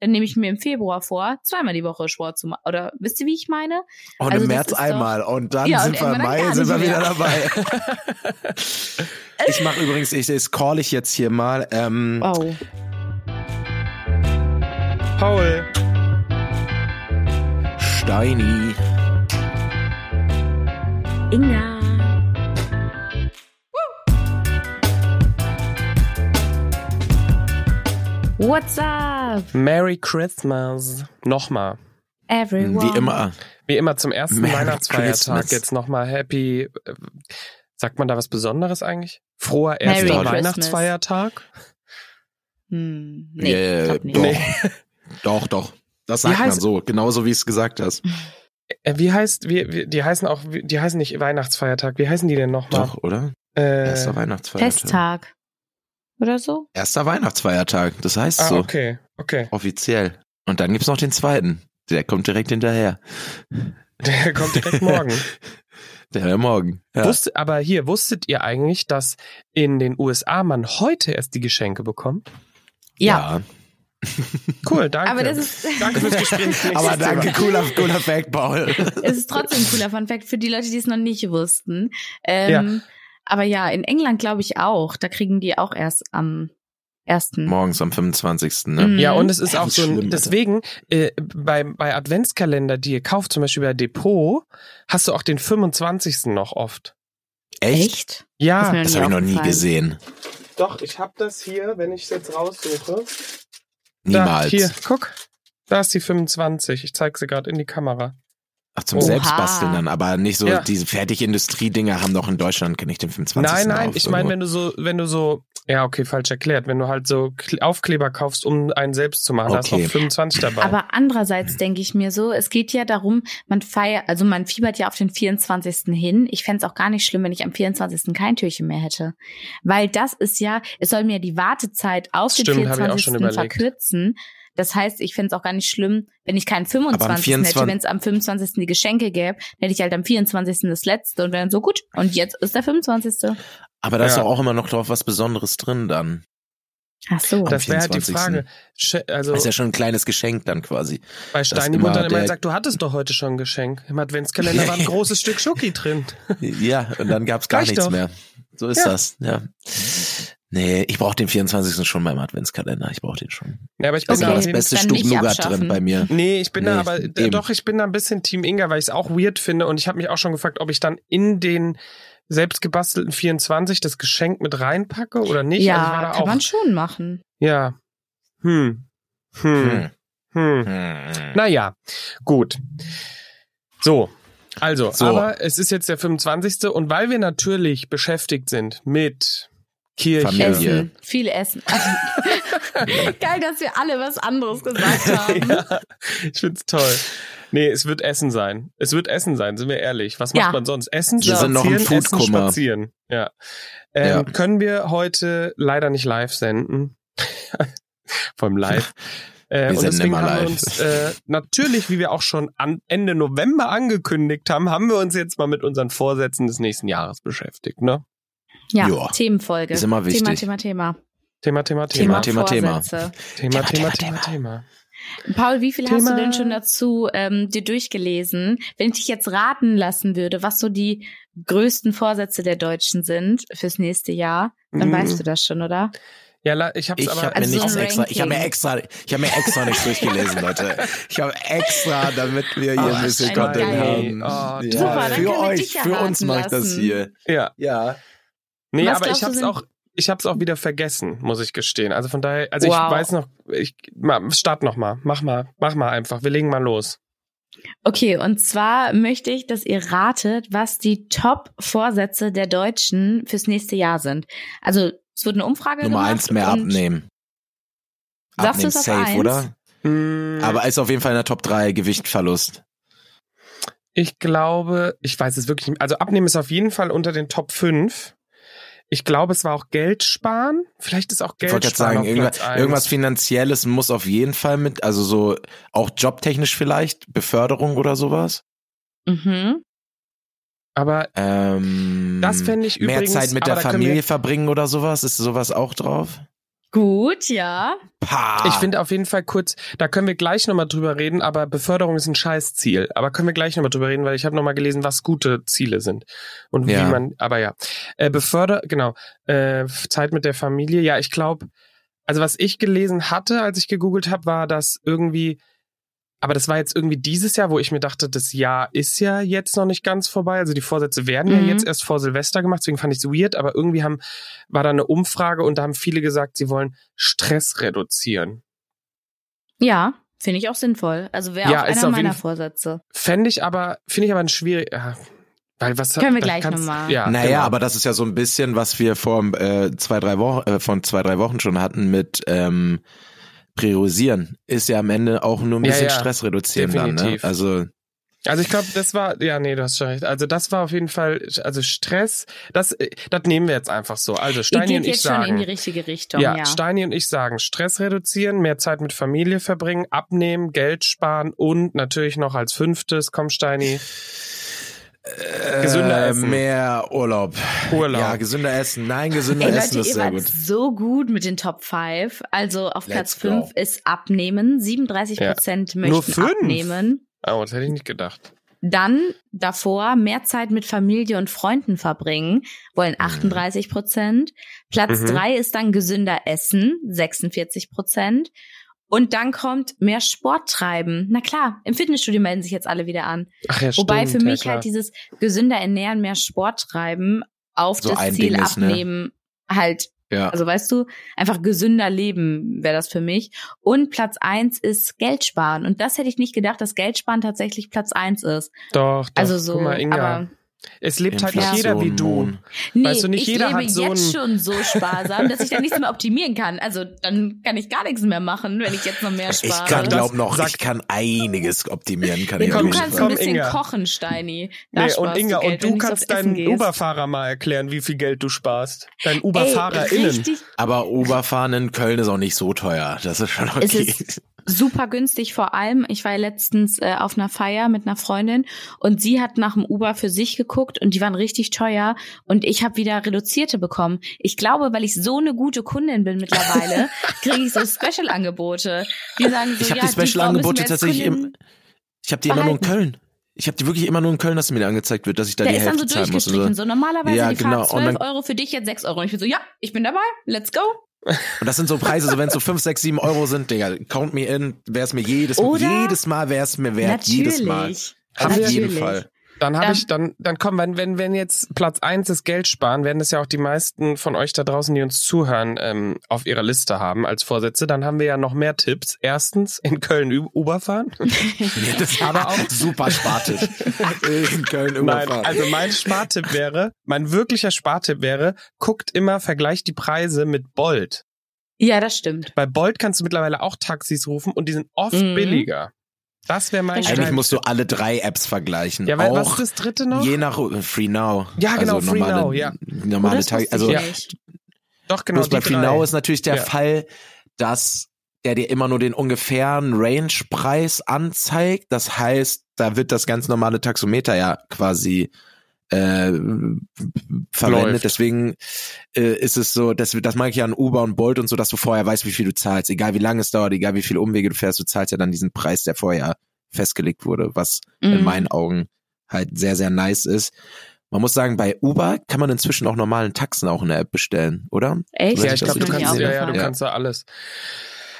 dann nehme ich mir im Februar vor, zweimal die Woche Sport zu machen. Oder wisst ihr, wie ich meine? Und Also im März einmal und dann Ja, und sind wir im Mai, sind wir wieder mehr. dabei. ich mache übrigens, ich das call ich jetzt hier mal. Ähm, Oh. Paul. Steini. Inga. What's up, Merry Christmas. Nochmal. everyone? Wie immer. Wie immer zum ersten Merry Weihnachtsfeiertag. Christmas. Jetzt nochmal Happy. äh, Sagt man da was Besonderes eigentlich? Froher erster Merry. Weihnachtsfeiertag? Hm, nee, nicht. doch. Nee. Doch, doch. Das sagt man so, genauso wie es gesagt hast. Äh, Wie heißt, wie, wie, die heißen auch, die heißen nicht Weihnachtsfeiertag. Wie heißen die denn nochmal? Doch, oder? Äh, Erster Weihnachtsfeiertag. Festtag. Oder so? Erster Weihnachtsfeiertag, das heißt ah, so. okay, okay. Offiziell. Und dann gibt's noch den zweiten. Der kommt direkt hinterher. Der kommt direkt morgen. Der morgen. Ja. Wusste, aber hier, wusstet ihr eigentlich, dass in den USA man heute erst die Geschenke bekommt? Ja. Cool, danke. Aber das ist, danke fürs Gespräch. Aber danke, cooler, cooler Fact, Paul. es ist trotzdem ein cooler Fun Fact für die Leute, die es noch nicht wussten. Ähm, Aber ja, in England glaube ich auch. Da kriegen die auch erst am ersten. Morgens am 25. Ne? Mhm. Ja, und es ist Ja, auch das ist so, ein, schlimm, deswegen, äh, bei, bei Adventskalender, die ihr kauft, zum Beispiel bei Depot, hast du auch den 25. noch oft. Echt? Ja, Ist mir Das nie habe ich noch nie gesehen. doch, ich habe das hier, wenn ich es jetzt raussuche. Niemals. Da, hier, guck. Da ist die 25. Ich zeige sie gerade in die Kamera. Ach, zum Oha. Selbstbasteln dann, aber nicht so, Ja. diese Fertigindustrie-Dinger haben doch in Deutschland, kenne ich den 25. nein, nein, auf, ich meine, wenn du so, wenn du so, ja, okay, falsch erklärt, wenn du halt so Kle- Aufkleber kaufst, um einen selbst zu machen, da ist Okay. noch 25 dabei. Aber andererseits denke ich mir so, es geht ja darum, man feiert, also man fiebert ja auf den 24. hin. Ich fänd's auch gar nicht schlimm, wenn ich am 24. kein Türchen mehr hätte. Weil das ist ja, es soll mir die Wartezeit auf Stimmt, den hab ich auch schon 24. überlegt. Das heißt, ich fänd's auch gar nicht schlimm, wenn ich keinen 25. 24 hätte, wenn es am 25. die Geschenke gäbe, dann hätte ich halt am 24. das letzte und wäre dann so gut. Und jetzt ist der 25. aber da ist Ja. doch auch immer noch drauf was Besonderes drin dann. Ach so. das wäre halt die 24.. Frage. Also Das ist ja schon ein kleines Geschenk dann quasi. bei Steini wurde dann immer gesagt, du hattest doch heute schon ein Geschenk. Im Adventskalender war ein großes Stück Schoki drin. Ja, und dann gab's gar Reicht nichts doch. mehr. So ist Ja. das, ja. Nee, ich brauche den 24. schon beim Adventskalender. Ich brauche den schon. Ja, aber ich bin Okay. da immer das beste Stück Nougat drin bei mir. Nee, ich bin da Nee, aber, eben. äh, doch, ich bin da ein bisschen Team Inga, weil ich es auch weird finde und ich habe mich auch schon gefragt, ob ich dann in den selbst gebastelten 24 das Geschenk mit reinpacke oder nicht. ja, also da kann auch, man schon machen. Ja. Hm. Hm. Hm. Hm. Hm. Naja, gut. So. Also, So. aber es ist jetzt der 25. und weil wir natürlich beschäftigt sind mit Kirche, Familie. Essen. Viel Essen. Geil, dass wir alle was anderes gesagt haben. ja, ich find's toll. Nee, es wird Essen sein. Es wird Essen sein, sind wir ehrlich. Was macht Ja. man sonst? Essen, Wir sind noch im spazieren, essen, spazieren. Ja. Ähm, Ja. Können wir heute leider nicht live senden. Vom Live. Äh, Wir und senden deswegen immer haben wir live. uns äh, natürlich, wie wir auch schon an Ende November angekündigt haben, haben wir uns jetzt mal mit unseren Vorsätzen des nächsten Jahres beschäftigt, ne? Ja, Joa. Themenfolge. Ist immer wichtig. Thema, Thema, Thema, Thema, Thema, Thema. Thema, Thema. Thema, Thema, Thema, Thema. Paul, wie viel hast Thema. du denn schon dazu ähm, dir durchgelesen? Wenn ich dich jetzt raten lassen würde, was so die größten Vorsätze der Deutschen sind fürs nächste Jahr, dann Mm. weißt du das schon, oder? Ja, ich hab's Ich aber. habe mir Also so nichts ein extra, ich habe mir extra, ich habe mir extra nichts durchgelesen, Leute. Ich habe extra, damit wir hier Oh, ein bisschen Content haben. Oh, ja, Super, dann für euch, für uns mache ich das hier. ja. Ja. Nee, Was aber ich hab's auch, ich hab's auch wieder vergessen, muss ich gestehen. Also von daher, also Wow. ich weiß noch, ich, ma, start noch mal, mach mal, mach mal einfach, wir legen mal los. Okay, und zwar möchte ich, dass ihr ratet, was die Top-Vorsätze der Deutschen fürs nächste Jahr sind. Also es wird eine Umfrage Nummer gemacht. eins mehr abnehmen. Sagst du Abnehmen es auf safe, eins? oder? Mm, Aber ist auf jeden Fall in der Top 3 Gewichtverlust. ich glaube, ich weiß es wirklich nicht. Also abnehmen ist auf jeden Fall unter den Top 5. Ich glaube, es war auch Geld sparen. Vielleicht ist auch Ich Geld wollte gerade sparen sagen, auf irgendwas, irgendwas Finanzielles muss auf jeden Fall mit, also so auch jobtechnisch vielleicht, Beförderung oder sowas. Mhm. Aber Ähm, Das fänd ich Mehr übrigens- Zeit mit der Familie verbringen oder sowas, ist sowas auch drauf? Gut, ja. Pah. Ich finde auf jeden Fall kurz, da können wir gleich nochmal drüber reden, aber Beförderung ist ein Scheißziel. Aber können wir gleich nochmal drüber reden, weil ich habe nochmal gelesen, was gute Ziele sind. Und Ja. wie man, aber ja. Äh, Beförder, genau. Äh, Zeit mit der Familie. Ja, ich glaube, also was ich gelesen hatte, als ich gegoogelt habe, war, dass irgendwie, aber das war jetzt irgendwie dieses Jahr, wo ich mir dachte, das Jahr ist ja jetzt noch nicht ganz vorbei. Also die Vorsätze werden Mhm. ja jetzt erst vor Silvester gemacht, deswegen fand ich es weird, aber irgendwie haben, war da eine Umfrage und da haben viele gesagt, sie wollen Stress reduzieren. Ja, finde ich auch sinnvoll. Also wäre Ja, auch ist einer auf meiner jeden- Vorsätze. Fände ich aber, finde ich aber ein schwierig, ja, weil was Können wir gleich kannst- noch mal. Ja, Naja, genau. aber das ist ja so ein bisschen, was wir vor äh, zwei, drei Wochen, äh, von zwei, drei Wochen schon hatten mit ähm, Priorisieren. Ist ja am Ende auch nur ein Ja, bisschen ja. Stress reduzieren dann. Ne? Definitiv. Also Also ich glaube, das war, ja, nee, du hast schon recht. Also das war auf jeden Fall, also Stress, das, äh, das nehmen wir jetzt einfach so. Also Steini geht und ich jetzt schon in die sagen. richtige Richtung, Ja, ja. Steini und ich sagen, Stress reduzieren, mehr Zeit mit Familie verbringen, abnehmen, Geld sparen und natürlich noch als fünftes, komm Steini, Gesünder äh, essen. mehr Urlaub. Urlaub. Ja, gesünder essen. Nein, gesünder Ey essen Leute, ist ihr sehr wart gut. so gut mit den Top 5. Also auf Let's Platz 5 go. ist Abnehmen. 37 Prozent möchten abnehmen. Oh, das hätte ich nicht gedacht. Dann davor mehr Zeit mit Familie und Freunden verbringen, wollen 38 Prozent. Platz Mhm. drei ist dann gesünder essen, 46 Prozent. Und dann kommt mehr Sport treiben. Na klar, im Fitnessstudio melden sich jetzt alle wieder an. Ach ja, Wobei stimmt, für ja, mich klar. halt dieses gesünder ernähren, mehr Sport treiben auf So das Ziel ist, ne? abnehmen halt Ja. also weißt du, einfach gesünder leben wäre das für mich. Und Platz eins ist Geld sparen. Und das hätte ich nicht gedacht, dass Geld sparen tatsächlich Platz eins ist. Doch, doch. Also so, Guck mal, Inga, aber es lebt halt nicht Inflation, jeder wie du. Nee, Weißt du, nicht ich jeder lebe hat so jetzt schon so sparsam, dass ich dann nichts mehr optimieren kann. Also dann kann ich gar nichts mehr machen, wenn ich jetzt noch mehr spare. Ich kann das- glaub noch, sag- ich kann einiges optimieren. Kann ja, ich du kannst ein bisschen Inga. kochen, Steini. Da Nee, und Inga, du Geld, und du kannst deinen. Uberfahrer mal erklären, wie viel Geld du sparst. Deinen Ey, UberfahrerInnen. Aber Uberfahren in Köln ist auch nicht so teuer. Das ist schon Es okay. Super günstig vor allem. Ich war ja letztens äh, auf einer Feier mit einer Freundin und sie hat nach dem Uber für sich geguckt und die waren richtig teuer und ich habe wieder reduzierte bekommen. Ich glaube, weil ich so eine gute Kundin bin mittlerweile, kriege ich so Special-Angebote. Die sagen so, ich habe ja, die Special Angebote tatsächlich im, ich habe die immer nur in. Köln. Ich habe die wirklich immer nur in Köln, dass mir angezeigt wird, dass ich da Der die Hälfte so zahlen muss. durchgestrichen. Also. So normalerweise Ja, die genau. Fahrt Und 12 dann- Euro, für dich jetzt 6 Euro. Und ich bin so, ja, ich bin dabei, let's go. Und das sind so Preise, so wenn es so 5, 6, 7 Euro sind, Digga, count me in, wäre es mir jedes, Oder? jedes Mal wäre es mir wert, jedes Mal. Natürlich. Auf jeden Natürlich. Fall. Dann habe Ähm, ich, dann, dann komm, wenn, wenn, wenn jetzt Platz eins ist Geld sparen, werden das ja auch die meisten von euch da draußen, die uns zuhören, ähm, auf ihrer Liste haben als Vorsätze. Dann haben wir ja noch mehr Tipps. Erstens, in Köln Uber fahren. Das aber auch super Spartipp. in Köln Nein, überfahren. also mein Spartipp wäre, mein wirklicher Spartipp wäre, guckt immer, vergleicht die Preise mit Bolt. Ja, das stimmt. Bei Bolt kannst du mittlerweile auch Taxis rufen und die sind oft Mhm. billiger. Das wäre mein Eigentlich musst du alle drei Apps vergleichen. Ja, weil, was auch ist das dritte noch? je nach Free Now. Ja, genau, also Free normale, Now, ja. Normale Tage. Also Ja. Doch, genau. bloß bei Free drei. Now ist natürlich der Ja. Fall, dass der dir immer nur den ungefähren Range-Preis anzeigt. Das heißt, da wird das ganz normale Taxometer ja quasi äh, verwendet. Läuft. Deswegen äh, ist es so, das, das mag ich ja an Uber und Bolt und so, dass du vorher weißt, wie viel du zahlst. Egal wie lange es dauert, egal wie viele Umwege du fährst, du zahlst ja dann diesen Preis, der vorher festgelegt wurde, was in Mhm. meinen Augen halt sehr, sehr nice ist. Man muss sagen, bei Uber kann man inzwischen auch normalen Taxen auch in der App bestellen, oder? Echt? Ja, ich glaube, du kannst, ja, ja, du aufgefallen. kannst da alles.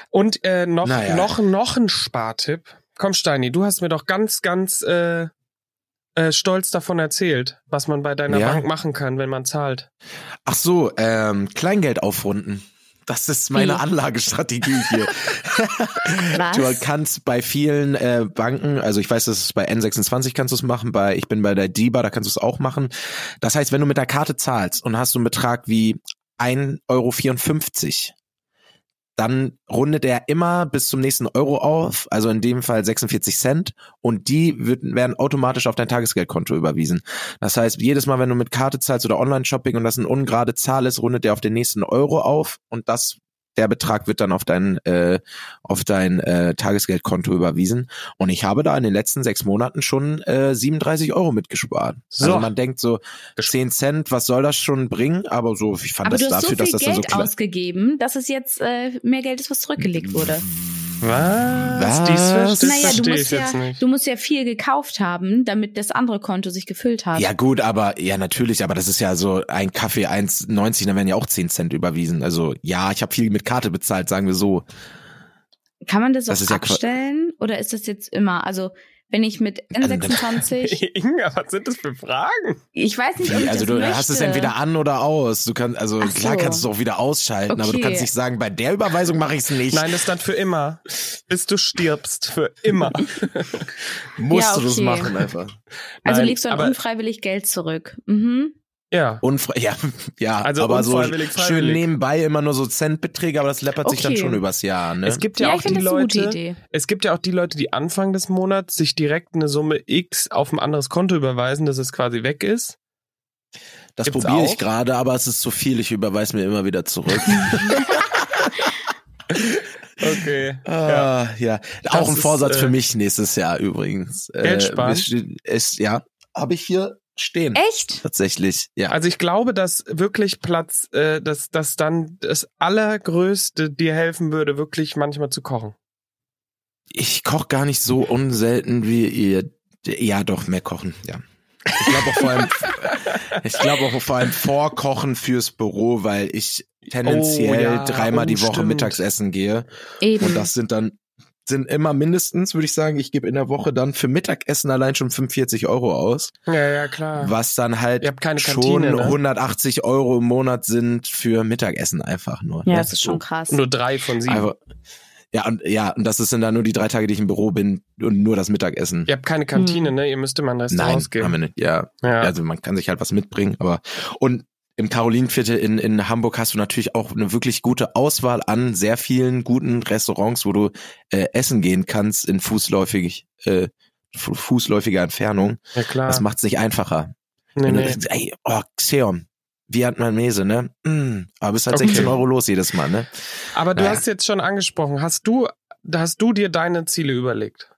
Und äh, noch, Naja. noch, noch ein Spartipp. Komm, Steini, du hast mir doch ganz, ganz äh, äh, stolz davon erzählt, was man bei deiner Ja. Bank machen kann, wenn man zahlt. Ach so, ähm, Kleingeld aufrunden. Das ist meine Wie? Anlagestrategie hier. Was? Du kannst bei vielen äh, Banken, also ich weiß, dass es bei N26 kannst du es machen, bei ich bin bei der DIBA, da kannst du es auch machen. Das heißt, wenn du mit der Karte zahlst und hast so einen Betrag wie 1,54 Euro, dann rundet er immer bis zum nächsten Euro auf, also in dem Fall 46 Cent, und die wird, werden automatisch auf dein Tagesgeldkonto überwiesen. Das heißt, jedes Mal, wenn du mit Karte zahlst oder Online-Shopping und das eine ungerade Zahl ist, rundet der auf den nächsten Euro auf und das der Betrag wird dann auf dein äh, auf dein äh, Tagesgeldkonto überwiesen. Und ich habe da in den letzten sechs Monaten schon äh, 37 Euro mitgespart. So. Also man denkt so 10 Cent, was soll das schon bringen? Aber so, ich fand Aber das du hast dafür, so viel dass das dann so Geld klar. ausgegeben, dass es jetzt äh, mehr Geld ist, was zurückgelegt wurde. Was? Was? Dies, das naja, du verstehe musst, ich ja, jetzt nicht. du musst ja viel gekauft haben, damit das andere Konto sich gefüllt hat. Ja gut, aber ja natürlich, aber das ist ja so ein Kaffee 1,90, dann werden ja auch 10 Cent überwiesen. Also ja, ich habe viel mit Karte bezahlt, sagen wir so. Kann man das, Das auch ist ja abstellen? oder ist das jetzt immer? Also wenn ich mit N26, Inga, was sind das für Fragen? ich weiß nicht, ob ich also das du möchte. hast es entweder an oder aus. Du kannst, also Ach klar so. kannst du es auch wieder ausschalten, aber du Okay. kannst nicht sagen, bei der Überweisung mache ich es nicht. Nein, das ist dann für immer. Bis du stirbst. Für immer. Musst Ja, du das okay. machen einfach. Also Nein, legst du dann unfreiwillig Geld zurück. Mhm. Ja. Unfre ja, ja, Also aber so schön nebenbei immer nur so Centbeträge, aber das läppert sich dann Okay. schon übers Jahr, ne? Es gibt ja, Ja, auch die Leute, es gibt ja auch die Leute, die Anfang des Monats sich direkt eine Summe X auf ein anderes Konto überweisen, dass es quasi weg ist. das probiere ich gerade, aber es ist zu viel, ich überweise mir immer wieder zurück. Okay. Ah, ja. Auch Das ein ist, Vorsatz äh, für mich nächstes Jahr übrigens. Geld Äh, sparen? Ist, ja, habe ich hier stehen. Echt? Tatsächlich, ja. Also ich glaube, dass wirklich Platz, äh, dass, dass dann das Allergrößte dir helfen würde, wirklich manchmal zu kochen. Ich koche gar nicht so unselten wie ihr. Ja, doch, mehr kochen, ja. Ich glaube auch vor allem, ich glaube auch vor allem vorkochen fürs Büro, weil ich tendenziell Oh, ja, dreimal oh, die Woche stimmt. Mittagsessen gehe. Eben. Und das sind dann, sind immer mindestens, würde ich sagen, ich gebe in der Woche dann für Mittagessen allein schon 45 Euro aus. Ja, ja, klar. Was dann halt keine schon Kantine, ne? 180 Euro im Monat sind für Mittagessen einfach nur. ja, das ist schon krass. Nur drei von sieben. Einfach, ja, und ja, und das sind dann nur die drei Tage, die ich im Büro bin und nur das Mittagessen. Ihr habt keine Kantine, Hm. ne? Ihr müsst immer ein Nein, Restaurant haben gehen. wir nicht. Ja, Ja. also man kann sich halt was mitbringen, aber und im Karolinenviertel in, in Hamburg hast du natürlich auch eine wirklich gute Auswahl an sehr vielen guten Restaurants, wo du äh, essen gehen kannst in fußläufig, äh, fu- fußläufiger Entfernung. ja klar. Das macht es nicht einfacher. nee, nee. du, ey, oh, Xeon, Vietnamese, ne? Mm, aber bist halt Okay. 16 Euro los jedes Mal, ne? Aber du Naja. hast jetzt schon angesprochen, hast du, hast du dir deine Ziele überlegt?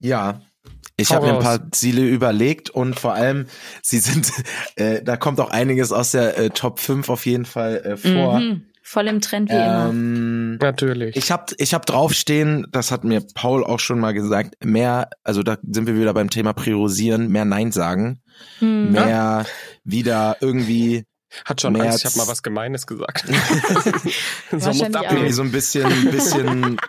Ja. Ich habe mir ein paar Ziele überlegt und vor allem, sie sind, äh, da kommt auch einiges aus der äh, Top 5 auf jeden Fall äh, vor. Mhm. Voll im Trend wie immer. Ähm, Natürlich. ich habe ich hab draufstehen, das hat mir Paul auch schon mal gesagt, mehr, also da sind wir wieder beim Thema Priorisieren, mehr Nein sagen, Hm. mehr wieder irgendwie Hat schon März. Angst, ich habe mal was Gemeines gesagt. so muss irgendwie so ein bisschen, ein bisschen,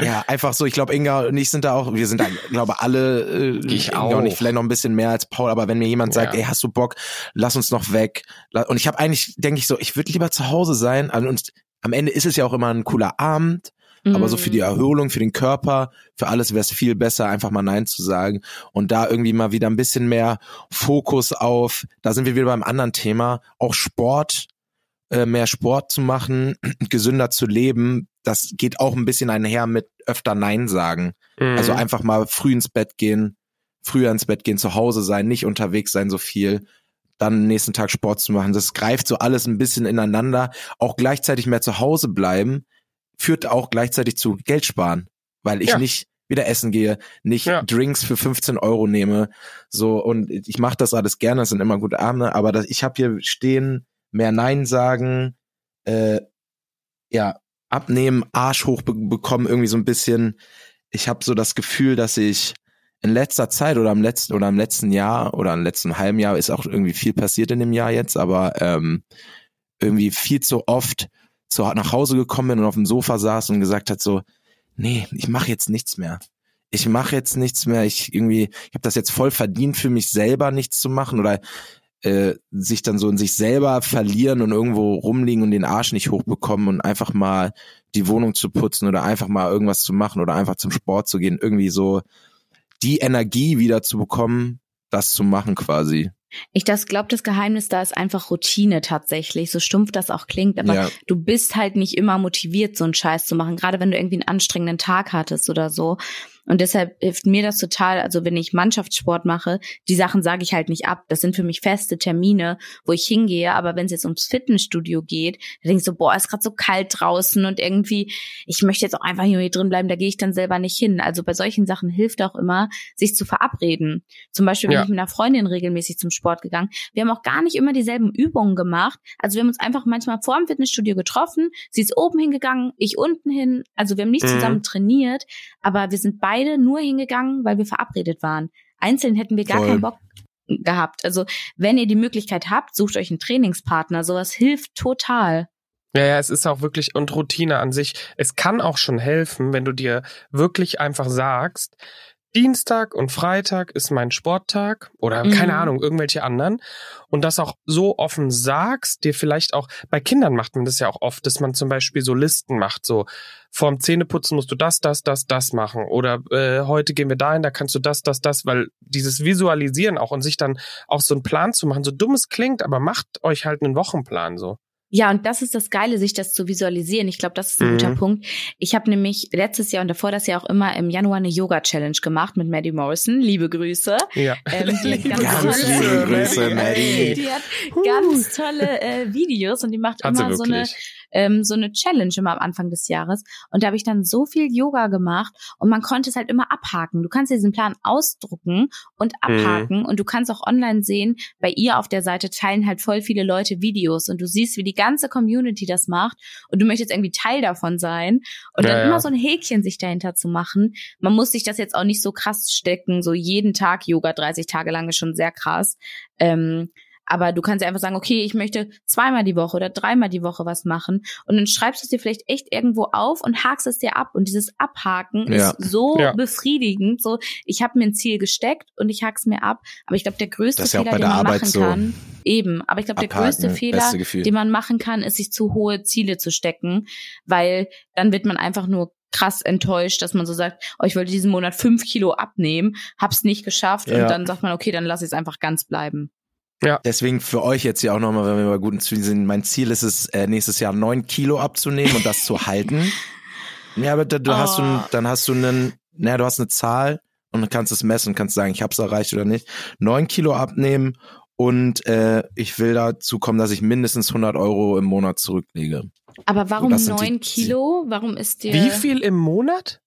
ja, einfach so. Ich glaube, Inga und ich sind da auch, wir sind da, glaube alle, äh, Ich Inga auch. und ich vielleicht noch ein bisschen mehr als Paul, aber wenn mir jemand sagt, Ja. ey, hast du Bock, lass uns noch weg. Und ich habe eigentlich, denke ich so, ich würde lieber zu Hause sein. Und am Ende ist es ja auch immer ein cooler Abend, aber so für die Mhm. Erholung, für den Körper, für alles wäre es viel besser, einfach mal Nein zu sagen. Und da irgendwie mal wieder ein bisschen mehr Fokus auf, da sind wir wieder beim anderen Thema, auch Sport, äh, mehr Sport zu machen, gesünder zu leben, das geht auch ein bisschen einher mit öfter Nein sagen. Mhm. Also einfach mal früh ins Bett gehen, früher ins Bett gehen, zu Hause sein, nicht unterwegs sein so viel, dann nächsten Tag Sport zu machen. Das greift so alles ein bisschen ineinander. Auch gleichzeitig mehr zu Hause bleiben, führt auch gleichzeitig zu Geld sparen, weil ich Ja. nicht wieder essen gehe, nicht Ja. Drinks für 15 Euro nehme, so und ich mache das alles gerne, das sind immer gute Abende, aber das, ich habe hier stehen, mehr Nein sagen, äh, ja, abnehmen, Arsch hoch be bekommen, irgendwie so ein bisschen. Ich habe so das Gefühl, dass ich in letzter Zeit oder im letzten oder im letzten Jahr oder im letzten halben Jahr ist auch irgendwie viel passiert in dem Jahr jetzt, aber ähm, irgendwie viel zu oft zu nach Hause gekommen bin und auf dem Sofa saß und gesagt hat so, nee, ich mache jetzt nichts mehr. Ich mache jetzt nichts mehr. Ich irgendwie, ich habe das jetzt voll verdient für mich selber nichts zu machen oder äh, sich dann so in sich selber verlieren und irgendwo rumliegen und den Arsch nicht hochbekommen und einfach mal die Wohnung zu putzen oder einfach mal irgendwas zu machen oder einfach zum Sport zu gehen, irgendwie so die Energie wieder zu bekommen, das zu machen quasi. Ich das glaube, das Geheimnis da ist einfach Routine tatsächlich, so stumpf das auch klingt, aber ja, du bist halt nicht immer motiviert, so einen Scheiß zu machen, gerade wenn du irgendwie einen anstrengenden Tag hattest oder so. Und deshalb hilft mir das total, also wenn ich Mannschaftssport mache, die Sachen sage ich halt nicht ab. Das sind für mich feste Termine, wo ich hingehe. Aber wenn es jetzt ums Fitnessstudio geht, dann denke ich so, boah, ist gerade so kalt draußen und irgendwie, ich möchte jetzt auch einfach hier drin bleiben, da gehe ich dann selber nicht hin. Also bei solchen Sachen hilft auch immer, sich zu verabreden. Zum Beispiel bin ja. ich mit einer Freundin regelmäßig zum Sport gegangen. Wir haben auch gar nicht immer dieselben Übungen gemacht. Also wir haben uns einfach manchmal vor dem Fitnessstudio getroffen. Sie ist oben hingegangen, ich unten hin. Also wir haben nicht mhm. zusammen trainiert, aber wir sind beide nur hingegangen, weil wir verabredet waren. Einzeln hätten wir gar Voll. keinen Bock gehabt. Also wenn ihr die Möglichkeit habt, sucht euch einen Trainingspartner. Sowas hilft total. Ja, ja, es ist auch wirklich und Routine an sich. Es kann auch schon helfen, wenn du dir wirklich einfach sagst, Dienstag und Freitag ist mein Sporttag oder mhm. keine Ahnung, irgendwelche anderen. Und das auch so offen sagst, dir vielleicht auch, bei Kindern macht man das ja auch oft, dass man zum Beispiel so Listen macht, so vorm Zähneputzen musst du das, das, das, das machen. Oder äh, heute gehen wir dahin, da kannst du das, das, das, weil dieses Visualisieren auch und sich dann auch so einen Plan zu machen, so dumm es klingt, aber macht euch halt einen Wochenplan so. Ja, und das ist das Geile, sich das zu visualisieren. Ich glaube, das ist ein mhm. guter Punkt. Ich habe nämlich letztes Jahr und davor das Jahr auch immer im Januar eine Yoga-Challenge gemacht mit Maddie Morrison. Liebe Grüße. Ja. Ähm, die ganz, ganz tolle, liebe Grüße, Maddie. Die hat ganz tolle äh, Videos und die macht hat immer so eine ähm, so eine Challenge immer am Anfang des Jahres. Und da habe ich dann so viel Yoga gemacht und man konnte es halt immer abhaken. Du kannst diesen Plan ausdrucken und mhm. abhaken mhm. und du kannst auch online sehen, bei ihr auf der Seite teilen halt voll viele Leute Videos und du siehst, wie die ganze Community das macht und du möchtest irgendwie Teil davon sein und ja, dann ja. immer so ein Häkchen sich dahinter zu machen. Man muss sich das jetzt auch nicht so krass stecken, so jeden Tag Yoga 30 Tage lang ist schon sehr krass. Ähm, aber du kannst ja einfach sagen, okay, ich möchte zweimal die Woche oder dreimal die Woche was machen. Und dann schreibst du es dir vielleicht echt irgendwo auf und hakst es dir ab. Und dieses Abhaken ja. ist so ja. befriedigend. So, ich habe mir ein Ziel gesteckt und ich hak's mir ab. Aber ich glaube, der größte ja Fehler, den man Arbeit machen so kann, eben. Aber ich glaube, der größte Fehler, den man machen kann, ist, sich zu hohe Ziele zu stecken, weil dann wird man einfach nur krass enttäuscht, dass man so sagt, oh, ich wollte diesen Monat fünf Kilo abnehmen, hab's nicht geschafft ja. und dann sagt man, okay, dann lass ich es einfach ganz bleiben. Ja. Deswegen für euch jetzt ja auch nochmal, wenn wir bei guten Zielen sind, mein Ziel ist es, äh, nächstes Jahr neun Kilo abzunehmen und das zu halten. Ja, aber da, du oh. hast du, dann hast du einen, naja, du hast eine Zahl und kannst es messen und kannst sagen, ich hab's erreicht oder nicht. Neun Kilo abnehmen und äh, ich will dazu kommen, dass ich mindestens 100 Euro im Monat zurücklege. Aber warum neun Kilo? Warum ist der? Wie viel im Monat?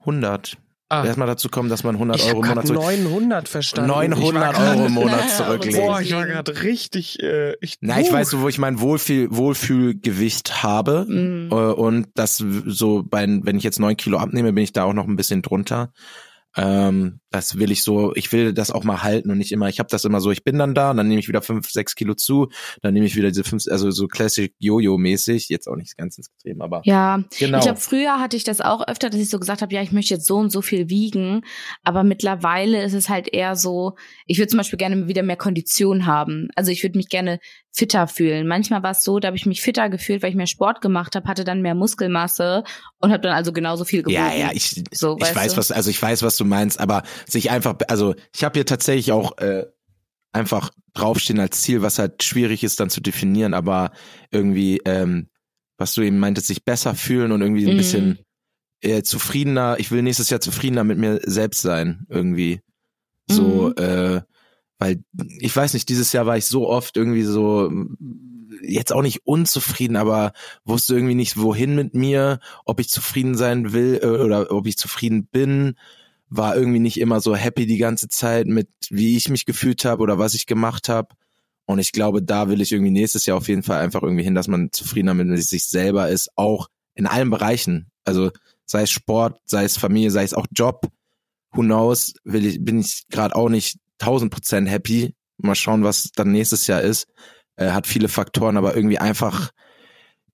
100. Ah. Erstmal dazu kommen, dass man 100 ich Euro im Monat zurück 900 verstanden. 900 Euro im Monat zurücklegt. Boah, ich war gerade richtig. Äh, ich, Na, ich weiß, wo ich mein Wohlfühl, Wohlfühlgewicht habe mm. und das so bei, wenn ich jetzt 9 Kilo abnehme, bin ich da auch noch ein bisschen drunter. Ähm, das will ich so, ich will das auch mal halten und nicht immer, ich habe das immer so, ich bin dann da und dann nehme ich wieder fünf, sechs Kilo zu, dann nehme ich wieder diese fünf, also so Classic Jojo-mäßig, jetzt auch nicht ganz extrem, aber. Ja, genau. ich glaube, früher hatte ich das auch öfter, dass ich so gesagt habe, ja, ich möchte jetzt so und so viel wiegen, aber mittlerweile ist es halt eher so, ich würde zum Beispiel gerne wieder mehr Kondition haben. Also ich würde mich gerne fitter fühlen. Manchmal war es so, da habe ich mich fitter gefühlt, weil ich mehr Sport gemacht habe, hatte dann mehr Muskelmasse und habe dann also genauso viel gewogen. Ja, ja, ich, so, ich weiß du? was, also ich weiß, was du meinst, aber sich einfach, also ich habe hier tatsächlich auch äh, einfach draufstehen als Ziel, was halt schwierig ist dann zu definieren, aber irgendwie, ähm, was du eben meintest, sich besser fühlen und irgendwie ein mhm. bisschen äh, zufriedener, ich will nächstes Jahr zufriedener mit mir selbst sein, irgendwie. So, mhm. äh, weil ich weiß nicht, dieses Jahr war ich so oft irgendwie so jetzt auch nicht unzufrieden, aber wusste irgendwie nicht, wohin mit mir, ob ich zufrieden sein will äh, oder ob ich zufrieden bin war irgendwie nicht immer so happy die ganze Zeit mit, wie ich mich gefühlt habe oder was ich gemacht habe. Und ich glaube, da will ich irgendwie nächstes Jahr auf jeden Fall einfach irgendwie hin, dass man zufriedener mit sich selber ist, auch in allen Bereichen. Also sei es Sport, sei es Familie, sei es auch Job. Who knows, will ich, bin ich gerade auch nicht tausend Prozent happy. Mal schauen, was dann nächstes Jahr ist. Äh, hat viele Faktoren, aber irgendwie einfach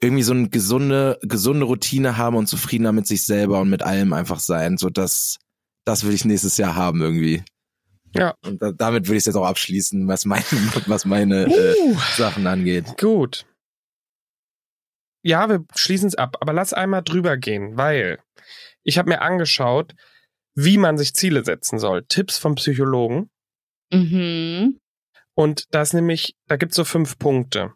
irgendwie so eine gesunde, gesunde Routine haben und zufriedener mit sich selber und mit allem einfach sein, so dass das will ich nächstes Jahr haben irgendwie. Ja. Und da, damit würde ich es jetzt auch abschließen, was meine, was meine äh, uh, äh, Sachen angeht. Gut. Ja, wir schließen es ab, aber lass einmal drüber gehen, weil ich habe mir angeschaut, wie man sich Ziele setzen soll. Tipps vom Psychologen. Mhm. Und das nämlich, da gibt's so fünf Punkte.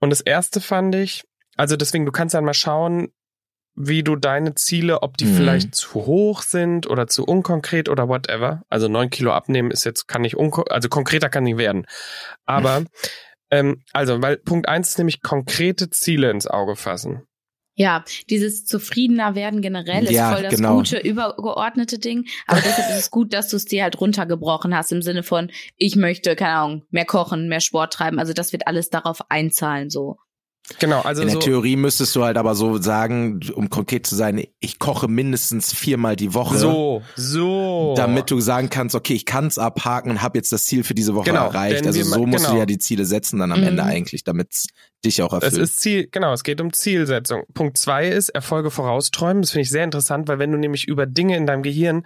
Und das erste fand ich, also deswegen, du kannst dann mal schauen, wie du deine Ziele, ob die Mhm. vielleicht zu hoch sind oder zu unkonkret oder whatever. Also neun Kilo abnehmen ist jetzt, kann nicht, unko also konkreter kann nicht werden. Aber, ähm, also, weil Punkt eins ist nämlich konkrete Ziele ins Auge fassen. Ja, dieses zufriedener werden generell ist Ja, voll das genau. gute, übergeordnete Ding. Aber deshalb ist es gut, dass du es dir halt runtergebrochen hast im Sinne von, ich möchte, keine Ahnung, mehr kochen, mehr Sport treiben. Also das wird alles darauf einzahlen, so. Genau, also In der so, Theorie müsstest du halt aber so sagen, um konkret zu sein, ich koche mindestens viermal die Woche. so, so. Damit du sagen kannst, okay, ich kann's abhaken und habe jetzt das Ziel für diese Woche Genau, erreicht. Also so musst genau. du ja die Ziele setzen dann am Mhm. Ende eigentlich, damit's dich auch Es erfüllt. ist Ziel, genau, es geht um Zielsetzung. Punkt zwei ist Erfolge vorausträumen. Das finde ich sehr interessant, weil wenn du nämlich über Dinge in deinem Gehirn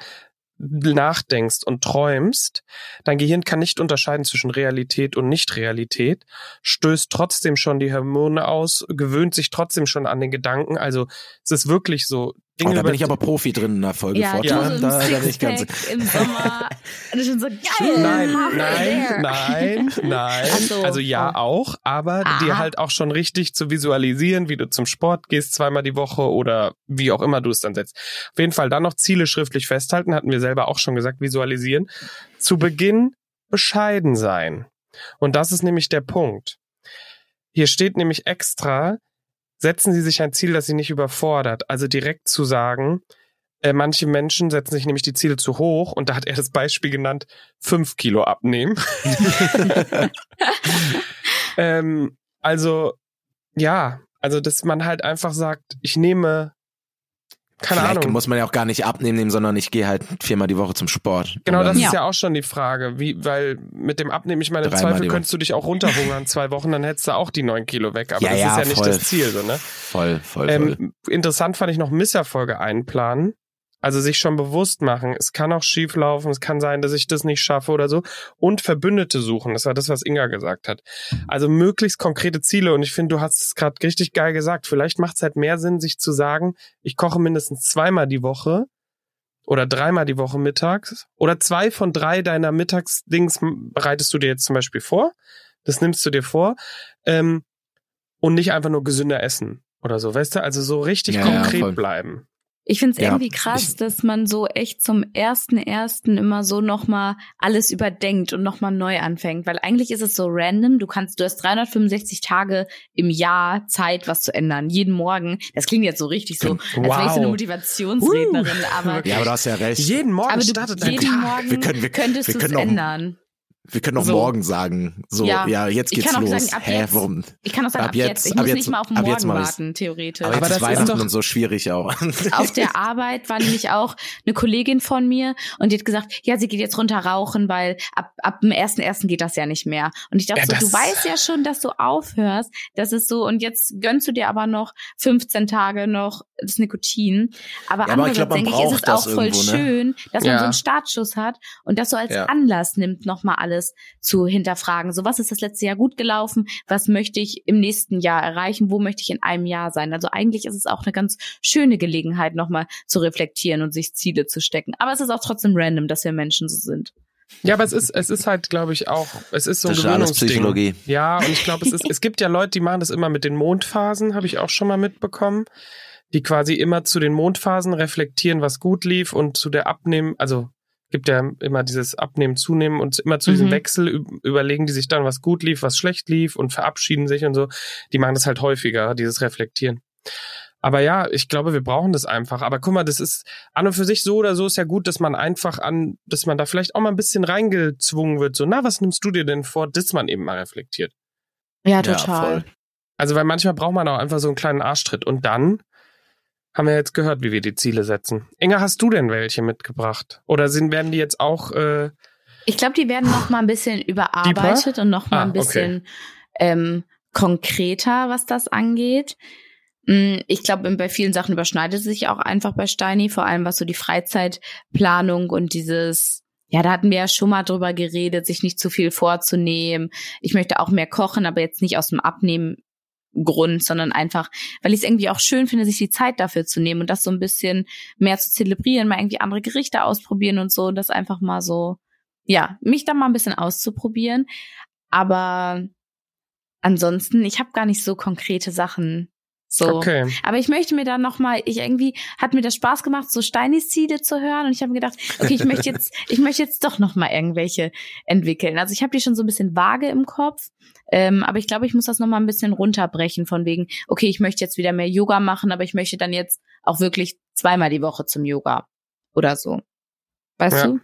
nachdenkst und träumst, dein Gehirn kann nicht unterscheiden zwischen Realität und Nicht-Realität, stößt trotzdem schon die Hormone aus, gewöhnt sich trotzdem schon an den Gedanken. Also es ist wirklich so. Oh, Dinge da bin ich aber Profi drin in der Folge Ja, so im da, da bin ich ganz, im Sommer. Und ich schon so, geil. Nein, nein, nein, nein. So. Also ja Oh. auch, aber Ah. dir halt auch schon richtig zu visualisieren, wie du zum Sport gehst zweimal die Woche oder wie auch immer du es dann setzt. Auf jeden Fall dann noch Ziele schriftlich festhalten, hatten wir selber auch schon gesagt, visualisieren. Zu Beginn bescheiden sein. Und das ist nämlich der Punkt. Hier steht nämlich extra, setzen Sie sich ein Ziel, das Sie nicht überfordert. Also direkt zu sagen, äh, manche Menschen setzen sich nämlich die Ziele zu hoch und da hat er das Beispiel genannt, fünf Kilo abnehmen. ähm, also, ja, also, dass man halt einfach sagt, ich nehme, keine Vielleicht Ahnung. muss man ja auch gar nicht abnehmen nehmen, sondern ich gehe halt viermal die Woche zum Sport. Genau, das dann- ist Ja. ja auch schon die Frage, wie, weil mit dem Abnehmen, ich meine, im Zweifel könntest du dich auch runterhungern zwei Wochen, dann hättest du auch die neun Kilo weg. Aber Ja, das ja, ist ja nicht voll. das Ziel, so, ne? Voll, voll, voll. Ähm, interessant fand ich noch Misserfolge einplanen. Also sich schon bewusst machen, es kann auch schief laufen, es kann sein, dass ich das nicht schaffe oder so. Und Verbündete suchen, das war das, was Inga gesagt hat. Also möglichst konkrete Ziele. Und ich finde, du hast es gerade richtig geil gesagt. Vielleicht macht es halt mehr Sinn, sich zu sagen, ich koche mindestens zweimal die Woche oder dreimal die Woche mittags. Oder zwei von drei deiner Mittagsdings bereitest du dir jetzt zum Beispiel vor. Das nimmst du dir vor. Ähm, und nicht einfach nur gesünder essen oder so, weißt du? Also so richtig Ja, ja, konkret voll. bleiben. Ich finde es Ja, irgendwie krass, ich- dass man so echt zum ersten ersten immer so nochmal alles überdenkt und nochmal neu anfängt, weil eigentlich ist es so random. Du kannst, du hast 365 Tage im Jahr Zeit, was zu ändern. Jeden Morgen. Das klingt jetzt so richtig so, als wäre ich so eine Wow. Motivationsrednerin, aber ja, aber du hast ja recht. Jeden Morgen aber du, startet dein jeden Tag. Morgen Wir können- wir- könntest wir du es können auch- ändern. Wir können auch So. morgen sagen, so, ja, Ja. jetzt Ich geht's los. sagen, ab Hä, jetzt. warum? Ich kann auch sagen, Ab ab, jetzt-. Ich ab muss jetzt- nicht mal auf morgen warten, theoretisch. Aber, Aber das ist doch- und so schwierig auch. auf der Arbeit war nämlich auch eine Kollegin von mir und die hat gesagt, ja, sie geht jetzt runter rauchen, weil ab, ab dem ersten ersten geht das ja nicht mehr. Und ich dachte Ja, so, du weißt ja schon, dass du aufhörst. Das ist so, und jetzt gönnst du dir aber noch 15 Tage noch das Nikotin. Aber Ja, aber ich andererseits glaub, man denke ich, ist es auch voll irgendwo, ne? schön, dass Ja. man so einen Startschuss hat und das so als Ja. Anlass nimmt, nochmal alles zu hinterfragen. So, was ist das letzte Jahr gut gelaufen? Was möchte ich im nächsten Jahr erreichen? Wo möchte ich in einem Jahr sein? Also eigentlich ist es auch eine ganz schöne Gelegenheit, nochmal zu reflektieren und sich Ziele zu stecken. Aber es ist auch trotzdem random, dass wir Menschen so sind. Ja, aber es ist, es ist halt, glaube ich, auch, es ist so ein Das alles Gewöhnungsding. Psychologie. Ja, und ich glaube, es ist, es gibt ja Leute, die machen das immer mit den Mondphasen, habe ich auch schon mal mitbekommen, die quasi immer zu den Mondphasen reflektieren, was gut lief und zu der Abnehmen, also gibt ja immer dieses Abnehmen, Zunehmen und immer zu diesem Mhm. Wechsel üb- überlegen die sich dann, was gut lief, was schlecht lief und verabschieden sich und so. Die machen das halt häufiger, dieses Reflektieren. Aber ja, ich glaube, wir brauchen das einfach. Aber guck mal, das ist an und für sich so oder so ist ja gut, dass man einfach an, dass man da vielleicht auch mal ein bisschen reingezwungen wird. So, na, was nimmst du dir denn vor, dass man eben mal reflektiert? Ja, Ja, total. voll. Also, weil manchmal braucht man auch einfach so einen kleinen Arschtritt. Und dann haben wir jetzt gehört, wie wir die Ziele setzen. Inga, hast du denn welche mitgebracht? Oder sind, werden die jetzt auch, äh, Ich glaube, die werden noch mal ein bisschen überarbeitet und noch mal Ah, ein bisschen ähm, konkreter, was das angeht. Mm, Ich glaube, bei vielen Sachen überschneidet es sich auch einfach bei Steini, vor allem was so die Freizeitplanung und dieses, ja, da hatten wir ja schon mal drüber geredet, sich nicht zu viel vorzunehmen. Ich möchte auch mehr kochen, aber jetzt nicht aus dem Abnehmen Grund, sondern einfach, weil ich es irgendwie auch schön finde, sich die Zeit dafür zu nehmen und das so ein bisschen mehr zu zelebrieren, mal irgendwie andere Gerichte ausprobieren und so und das einfach mal so, ja, mich da mal ein bisschen auszuprobieren. Aber ansonsten, ich habe gar nicht so konkrete Sachen So. Okay. Aber ich möchte mir dann noch mal, ich irgendwie hat mir das Spaß gemacht, so Steinis Ziele zu hören und ich habe mir gedacht, okay, ich möchte jetzt, ich möchte jetzt doch noch mal irgendwelche entwickeln. Also ich habe die schon so ein bisschen vage im Kopf, ähm, aber ich glaube, ich muss das noch mal ein bisschen runterbrechen von wegen, okay, ich möchte jetzt wieder mehr Yoga machen, aber ich möchte dann jetzt auch wirklich zweimal die Woche zum Yoga oder so. Weißt Ja. du?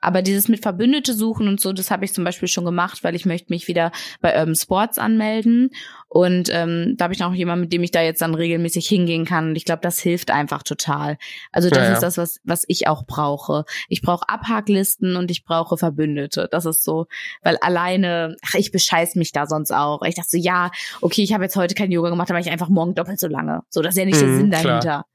Aber dieses mit Verbündete suchen und so, das habe ich zum Beispiel schon gemacht, weil ich möchte mich wieder bei Urban Sports anmelden. Und ähm, da habe ich noch jemanden, mit dem ich da jetzt dann regelmäßig hingehen kann. Und ich glaube, das hilft einfach total. Also das Ja, ja. ist das, was, was ich auch brauche. Ich brauche Abhaklisten und ich brauche Verbündete. Das ist so, weil alleine, ach, ich bescheiß mich da sonst auch. Ich dachte so, ja, okay, ich habe jetzt heute kein Yoga gemacht, aber ich einfach morgen doppelt so lange. So, das ist ja nicht der Mhm, Sinn klar. dahinter.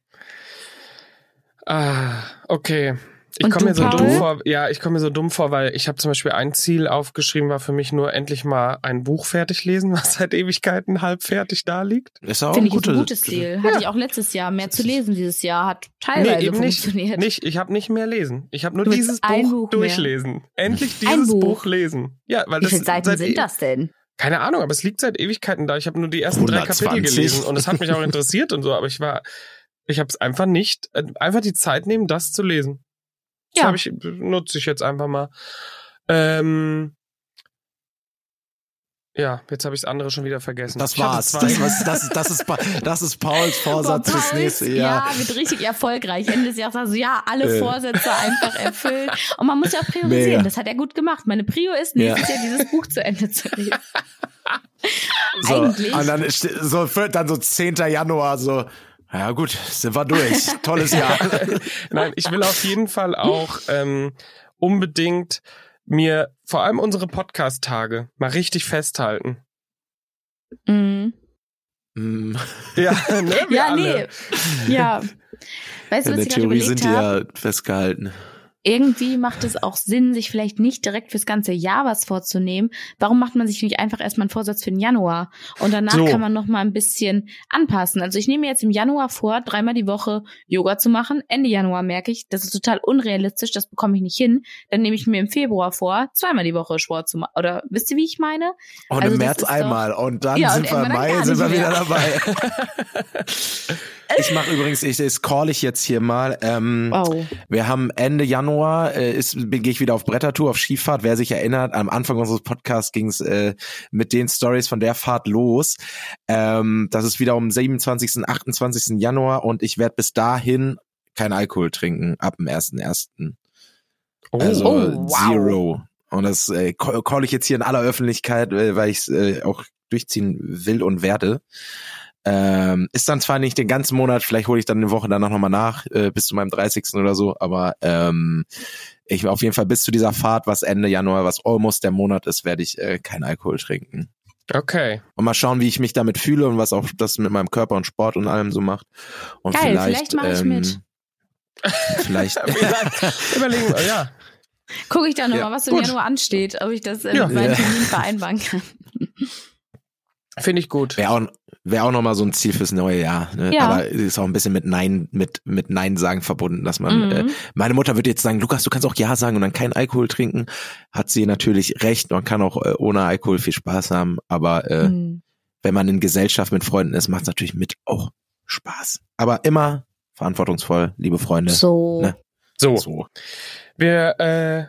Ah, okay. Ich komme mir so Paul? dumm vor. Ja, ich komme mir so dumm vor, weil ich habe zum Beispiel ein Ziel aufgeschrieben, war für mich nur endlich mal ein Buch fertig lesen, was seit Ewigkeiten halb fertig da liegt. Ist auch Finde ein ich ist ein gutes, gutes Ziel. Hatte ich auch letztes Jahr. Mehr zu lesen dieses Jahr hat teilweise nee, eben nicht. funktioniert. Nicht, ich habe nicht mehr lesen. Ich habe nur dieses Buch, Buch mehr. durchlesen. Endlich dieses Buch. Buch. lesen. Ja, weil Wie das viele Seiten seit, sind das denn? Keine Ahnung, aber es liegt seit Ewigkeiten da. Ich habe nur die ersten drei Kapitel 120. gelesen und es hat mich auch interessiert und so, aber ich war, ich habe es einfach nicht, äh, einfach die Zeit nehmen, das zu lesen. Das Ja. habe ich, nutze ich jetzt einfach mal. Ähm, ja, jetzt habe ich das andere schon wieder vergessen. Das war's. Das, was, das, das, ist, das ist Pauls Vorsatz fürs nächste Ja, Jahr. wird richtig erfolgreich. Ende des Jahres also ja, alle Äh. Vorsätze einfach erfüllt. Und man muss ja auch priorisieren. Mega. Das hat er gut gemacht. Meine Prio ist, nächstes Jahr dieses Buch zu Ende zu lesen. So, Eigentlich. Und dann, so, dann so 10. Januar so, ja gut, sind wir durch. Tolles Jahr. Nein, ich will auf jeden Fall auch ähm, unbedingt mir vor allem unsere Podcast-Tage mal richtig festhalten. Mhm. Hm, Ja, ne? Wir Ja, alle. nee. Ja. Weißt du, In was der ich Theorie sind die ja festgehalten. Irgendwie macht es auch Sinn, sich vielleicht nicht direkt fürs ganze Jahr was vorzunehmen. Warum macht man sich nicht einfach erstmal einen Vorsatz für den Januar? Und danach So. kann man noch mal ein bisschen anpassen. Also ich nehme mir jetzt im Januar vor, dreimal die Woche Yoga zu machen. Ende Januar merke ich, das ist total unrealistisch, das bekomme ich nicht hin. Dann nehme ich mir im Februar vor, zweimal die Woche Sport zu machen. Oder wisst ihr, wie ich meine? Und Also im März ist doch- einmal und dann Ja, und sind wir im Mai, sind wir wieder dabei. ich mache übrigens, ich, das call ich jetzt hier mal. Ähm, Oh. Wir haben Ende Januar, äh, ist, gehe ich wieder auf Brettertour, auf Skifahrt. Wer sich erinnert, am Anfang unseres Podcasts ging es äh, mit den Stories von der Fahrt los. Ähm, das ist wieder um 27., 28. Januar und ich werde bis dahin kein Alkohol trinken, ab dem 1.1. Oh, Also Oh, wow. Zero. Und das äh, call call ich jetzt hier in aller Öffentlichkeit, äh, weil ich es äh, auch durchziehen will und werde. Ähm, ist dann zwar nicht den ganzen Monat, vielleicht hole ich dann eine Woche danach nochmal nach, äh, bis zu meinem 30. oder so, aber ähm, ich auf jeden Fall bis zu dieser Fahrt, was Ende Januar, was almost der Monat ist, werde ich äh, kein Alkohol trinken. okay. Und mal schauen, wie ich mich damit fühle und was auch das mit meinem Körper und Sport und allem so macht. Und Geil, vielleicht, vielleicht mache ich ähm, mit. Vielleicht. Überlegen, wir, ja. Gucke ich dann noch Ja, mal, was im gut. Januar ansteht, ob ich das äh, Ja. mit meinen Ja. Termin vereinbaren kann. Finde ich gut. Wäre auch, wär auch nochmal so ein Ziel fürs neue Jahr. Ne? Ja. Aber ist auch ein bisschen mit Nein, mit, mit Nein sagen verbunden, dass man, Mhm. äh, meine Mutter würde jetzt sagen, Lukas, du kannst auch Ja sagen und dann kein Alkohol trinken. Hat sie natürlich recht, man kann auch äh, ohne Alkohol viel Spaß haben, aber äh, Mhm. wenn man in Gesellschaft mit Freunden ist, macht es natürlich mit auch Spaß. Aber immer verantwortungsvoll, liebe Freunde. So. Ne? So, So. wir, äh,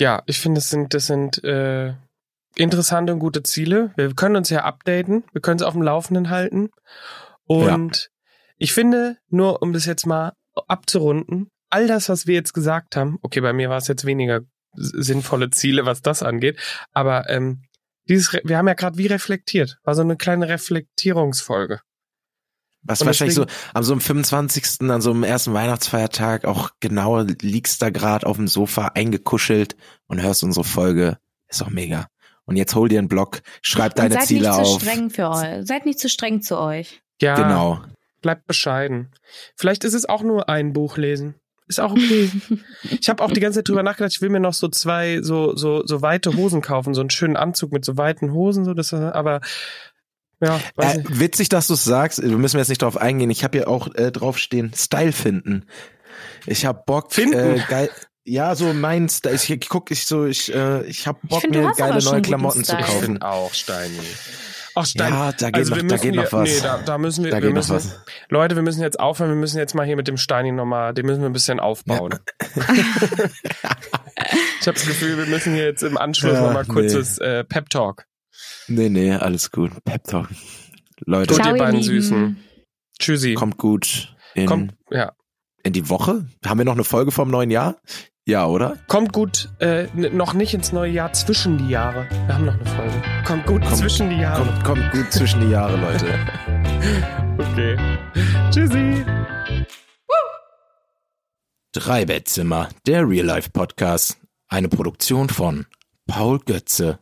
ja, ich finde, das sind, das sind äh, interessante und gute Ziele. Wir können uns ja updaten, wir können sie auf dem Laufenden halten. Und ich finde, nur um das jetzt mal abzurunden, all das, was wir jetzt gesagt haben, okay, bei mir war es jetzt weniger sinnvolle Ziele, was das angeht, aber ähm, dieses, wir haben ja gerade wie reflektiert, war so eine kleine Reflektierungsfolge. Was Und wahrscheinlich so am so einem 25., an so einem ersten Weihnachtsfeiertag auch genau liegst da gerade auf dem Sofa eingekuschelt und hörst unsere Folge. Ist doch mega. Und jetzt hol dir einen Block, schreib Und deine seid Ziele nicht zu auf. streng für euch. Seid nicht zu streng zu euch. Ja, Genau. bleibt bescheiden. Vielleicht ist es auch nur ein Buch lesen. Ist auch okay. ich habe auch die ganze Zeit drüber nachgedacht, ich will mir noch so zwei so so so weite Hosen kaufen, so einen schönen Anzug mit so weiten Hosen, so das aber ja, weiß Äh, nicht. witzig, dass du es sagst. Wir müssen jetzt nicht drauf eingehen. Ich habe ja auch äh, draufstehen, Style finden. Ich habe Bock, Finden? Äh, geil. Ja, so mein Style. Ich, ich guck, ich so, ich, äh, ich habe Bock find, du mir geile neue Klamotten zu kaufen. auch Steini. Ach, Stein. Ja, da geht, also wir noch, da müssen geht noch hier, was. Nee, da, da müssen wir, da wir geht noch müssen, was. Leute, wir müssen jetzt aufhören, wir müssen jetzt mal hier mit dem Steini nochmal, den müssen wir ein bisschen aufbauen. ich habe das Gefühl, wir müssen hier jetzt im Anschluss Ja, nochmal nee. kurzes äh, Pep-Talk. Nee, nee, alles gut. Pep Talk. Leute, Gut, Ciao, ihr beiden. Süßen. Tschüssi. kommt gut in, Kommt, ja. In die Woche. Haben wir noch eine Folge vom neuen Jahr? Ja, oder? Kommt gut, äh, noch nicht ins neue Jahr, zwischen die Jahre. Wir haben noch eine Folge. Kommt gut Kommt- zwischen die Jahre. Kommt, kommt gut zwischen die Jahre, Leute. Okay. Tschüssi. Drei Bettzimmer, der Real Life Podcast. Eine Produktion von Paul Götze.